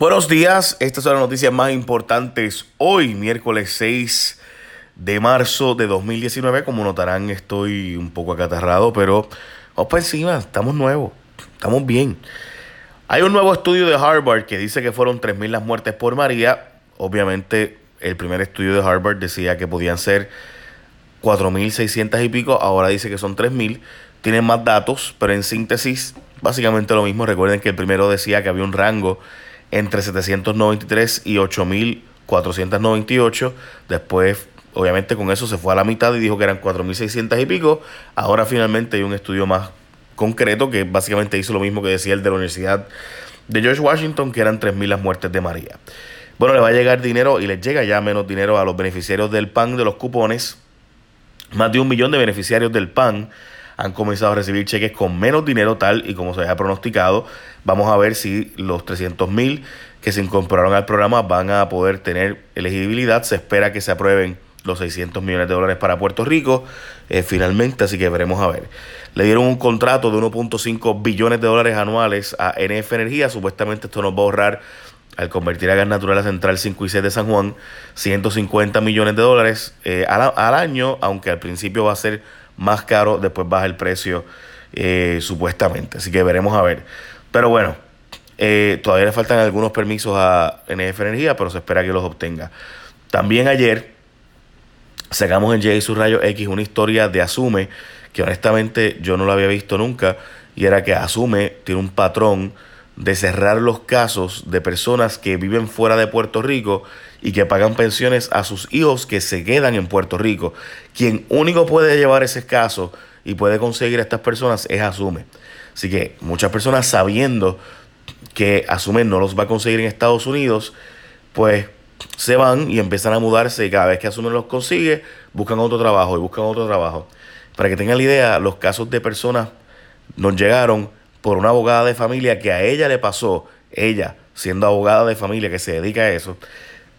Buenos días, estas son las noticias más importantes hoy, miércoles 6 de marzo de 2019. Como notarán, estoy un poco acatarrado, pero vamos para encima, estamos nuevos, estamos bien. Hay un nuevo estudio de Harvard que dice que fueron 3.000 las muertes por María. Obviamente, el primer estudio de Harvard decía que podían ser 4.600 y pico, ahora dice que son 3.000. Tienen más datos, pero en síntesis, básicamente lo mismo. Recuerden que el primero decía que había un rango entre 793 y 8.498. Después, obviamente, con eso se fue a la mitad y dijo que eran 4.600 y pico. Ahora finalmente hay un estudio más concreto que básicamente hizo lo mismo que decía el de la Universidad de George Washington, que eran 3.000 las muertes de María. Bueno, le va a llegar dinero y les llega ya menos dinero a los beneficiarios del PAN de los cupones. Más de un millón de beneficiarios del PAN han comenzado a recibir cheques con menos dinero tal y como se había pronosticado. Vamos a ver si los 300 mil que se incorporaron al programa van a poder tener elegibilidad. Se espera que se aprueben los 600 millones de dólares para Puerto Rico eh, finalmente, así que veremos a ver. Le dieron un contrato de 1.5 billones de dólares anuales a NF Energía. Supuestamente esto nos va a ahorrar al convertir a gas natural a Central 5 y 6 de San Juan 150 millones de dólares eh, al, al año, aunque al principio va a ser más caro, después baja el precio eh, supuestamente. Así que veremos a ver. Pero bueno, eh, todavía le faltan algunos permisos a NF Energía, pero se espera que los obtenga. También ayer sacamos en J Rayo X una historia de Asume, que honestamente yo no lo había visto nunca, y era que Asume tiene un patrón de cerrar los casos de personas que viven fuera de Puerto Rico y que pagan pensiones a sus hijos que se quedan en Puerto Rico. Quien único puede llevar ese caso y puede conseguir a estas personas es Asume. Así que muchas personas sabiendo que Asume no los va a conseguir en Estados Unidos, pues se van y empiezan a mudarse y cada vez que Asume los consigue, buscan otro trabajo y buscan otro trabajo. Para que tengan la idea, los casos de personas nos llegaron por una abogada de familia que a ella le pasó, ella siendo abogada de familia que se dedica a eso,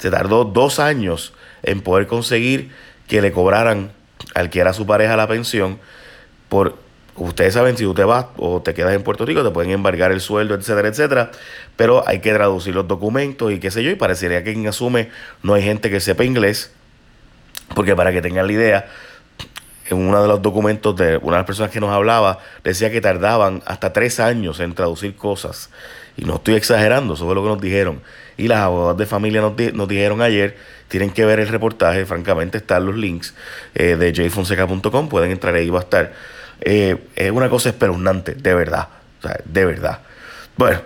se tardó dos años en poder conseguir que le cobraran al que era su pareja la pensión por ustedes saben si te vas o te quedas en Puerto Rico te pueden embargar el sueldo etcétera etcétera pero hay que traducir los documentos y qué sé yo y parecería que quien asume no hay gente que sepa inglés porque para que tengan la idea en uno de los documentos de una de las personas que nos hablaba, decía que tardaban hasta tres años en traducir cosas. Y no estoy exagerando, eso fue lo que nos dijeron. Y las abogadas de familia nos, nos dijeron ayer, tienen que ver el reportaje, francamente están los links eh, de jfonseca.com, pueden entrar ahí, va a estar. Eh, es una cosa espeluznante, de verdad, o sea, de verdad. Bueno,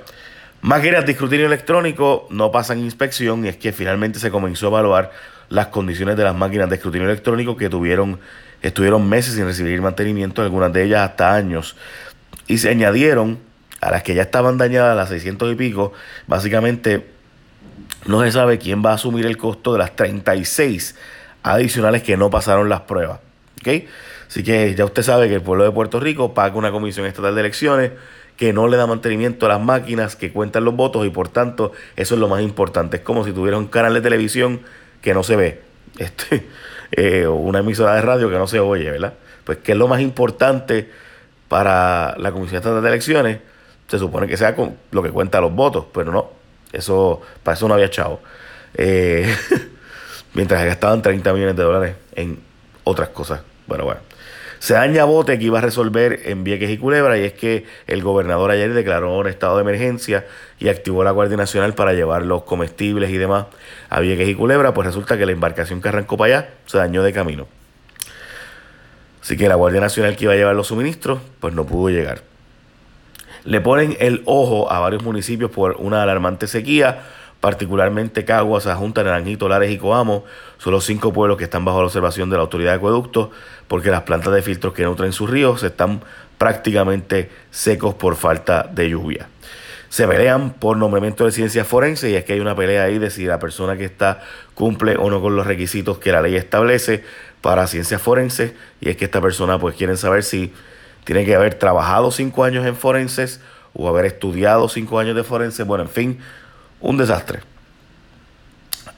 máquinas de escrutinio electrónico no pasan inspección y es que finalmente se comenzó a evaluar las condiciones de las máquinas de escrutinio electrónico que tuvieron estuvieron meses sin recibir mantenimiento, algunas de ellas hasta años, y se añadieron a las que ya estaban dañadas, las 600 y pico, básicamente no se sabe quién va a asumir el costo de las 36 adicionales que no pasaron las pruebas. ¿okay? Así que ya usted sabe que el pueblo de Puerto Rico paga una comisión estatal de elecciones que no le da mantenimiento a las máquinas que cuentan los votos y por tanto eso es lo más importante. Es como si tuviera un canal de televisión que no se ve. Este, eh, una emisora de radio que no se oye, ¿verdad? Pues que es lo más importante para la Comisión Estatal de Elecciones, se supone que sea con lo que cuenta los votos, pero no, eso, para eso no había chavo. Eh, mientras gastaban 30 millones de dólares en otras cosas. Bueno, bueno. Se daña bote que iba a resolver en Vieques y Culebra y es que el gobernador ayer declaró un estado de emergencia y activó la Guardia Nacional para llevar los comestibles y demás a Vieques y Culebra, pues resulta que la embarcación que arrancó para allá se dañó de camino. Así que la Guardia Nacional que iba a llevar los suministros, pues no pudo llegar. Le ponen el ojo a varios municipios por una alarmante sequía particularmente Caguas, Junta, Naranjito, Lares y Coamo, son los cinco pueblos que están bajo la observación de la autoridad de acueductos, porque las plantas de filtros que nutren sus ríos están prácticamente secos por falta de lluvia. Se pelean por nombramiento de ciencias forenses y es que hay una pelea ahí de si la persona que está cumple o no con los requisitos que la ley establece para ciencias forenses y es que esta persona pues quieren saber si tiene que haber trabajado cinco años en forenses o haber estudiado cinco años de forenses, bueno, en fin, un desastre.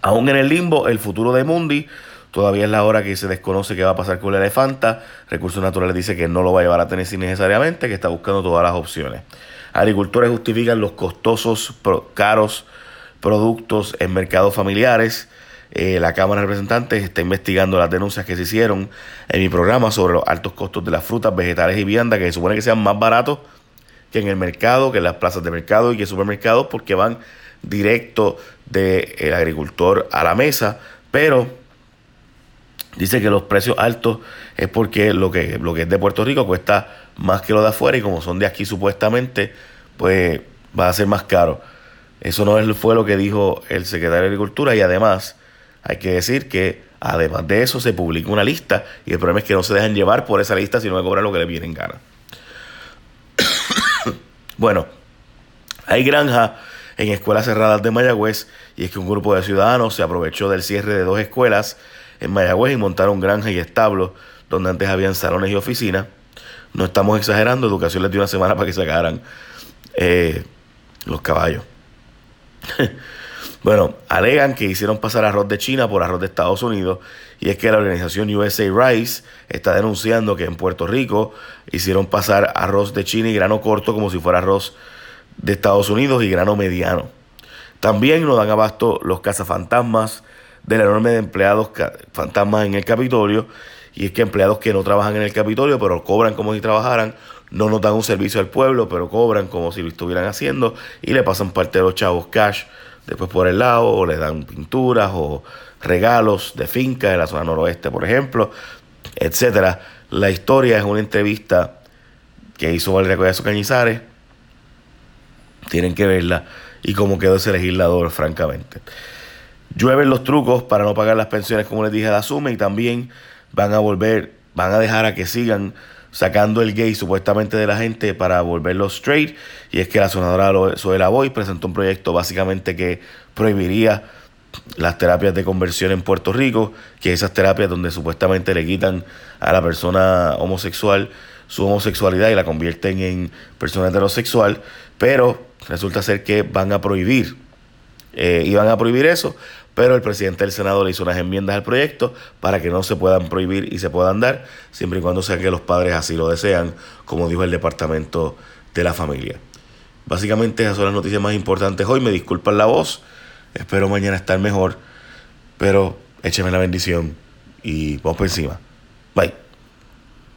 Aún en el limbo, el futuro de Mundi todavía es la hora que se desconoce qué va a pasar con la elefanta. Recursos Naturales dice que no lo va a llevar a Tennessee necesariamente, que está buscando todas las opciones. Agricultores justifican los costosos, caros productos en mercados familiares. Eh, la Cámara de Representantes está investigando las denuncias que se hicieron en mi programa sobre los altos costos de las frutas, vegetales y viandas, que se supone que sean más baratos que en el mercado, que en las plazas de mercado y que en supermercados, porque van directo del agricultor a la mesa. Pero dice que los precios altos es porque lo que, lo que es de Puerto Rico cuesta más que lo de afuera y como son de aquí supuestamente, pues va a ser más caro. Eso no fue lo que dijo el secretario de Agricultura y además hay que decir que además de eso se publica una lista y el problema es que no se dejan llevar por esa lista sino que cobran lo que les viene en gana. bueno, hay granjas en escuelas cerradas de Mayagüez y es que un grupo de ciudadanos se aprovechó del cierre de dos escuelas en Mayagüez y montaron granjas y establos donde antes habían salones y oficinas. No estamos exagerando, educación les dio una semana para que sacaran eh, los caballos. bueno, alegan que hicieron pasar arroz de China por arroz de Estados Unidos y es que la organización USA Rice está denunciando que en Puerto Rico hicieron pasar arroz de China y grano corto como si fuera arroz de Estados Unidos y grano mediano. También nos dan abasto los cazafantasmas del enorme de empleados fantasmas en el Capitolio y es que empleados que no trabajan en el Capitolio pero cobran como si trabajaran no nos dan un servicio al pueblo, pero cobran como si lo estuvieran haciendo y le pasan parte de los chavos cash después por el lado, le dan pinturas o regalos de finca en la zona noroeste, por ejemplo, etcétera. La historia es una entrevista que hizo Valeria su Cañizares. Tienen que verla y cómo quedó ese legislador, francamente. Llueven los trucos para no pagar las pensiones, como les dije, de Asume y también van a volver, van a dejar a que sigan sacando el gay supuestamente de la gente para volverlo straight. Y es que la senadora Zoela Boy presentó un proyecto básicamente que prohibiría las terapias de conversión en Puerto Rico, que esas terapias donde supuestamente le quitan a la persona homosexual su homosexualidad y la convierten en persona heterosexual, pero resulta ser que van a prohibir, eh, iban a prohibir eso pero el presidente del Senado le hizo unas enmiendas al proyecto para que no se puedan prohibir y se puedan dar, siempre y cuando sea que los padres así lo desean, como dijo el Departamento de la Familia. Básicamente esas son las noticias más importantes hoy. Me disculpan la voz, espero mañana estar mejor, pero écheme la bendición y vamos por encima. Bye.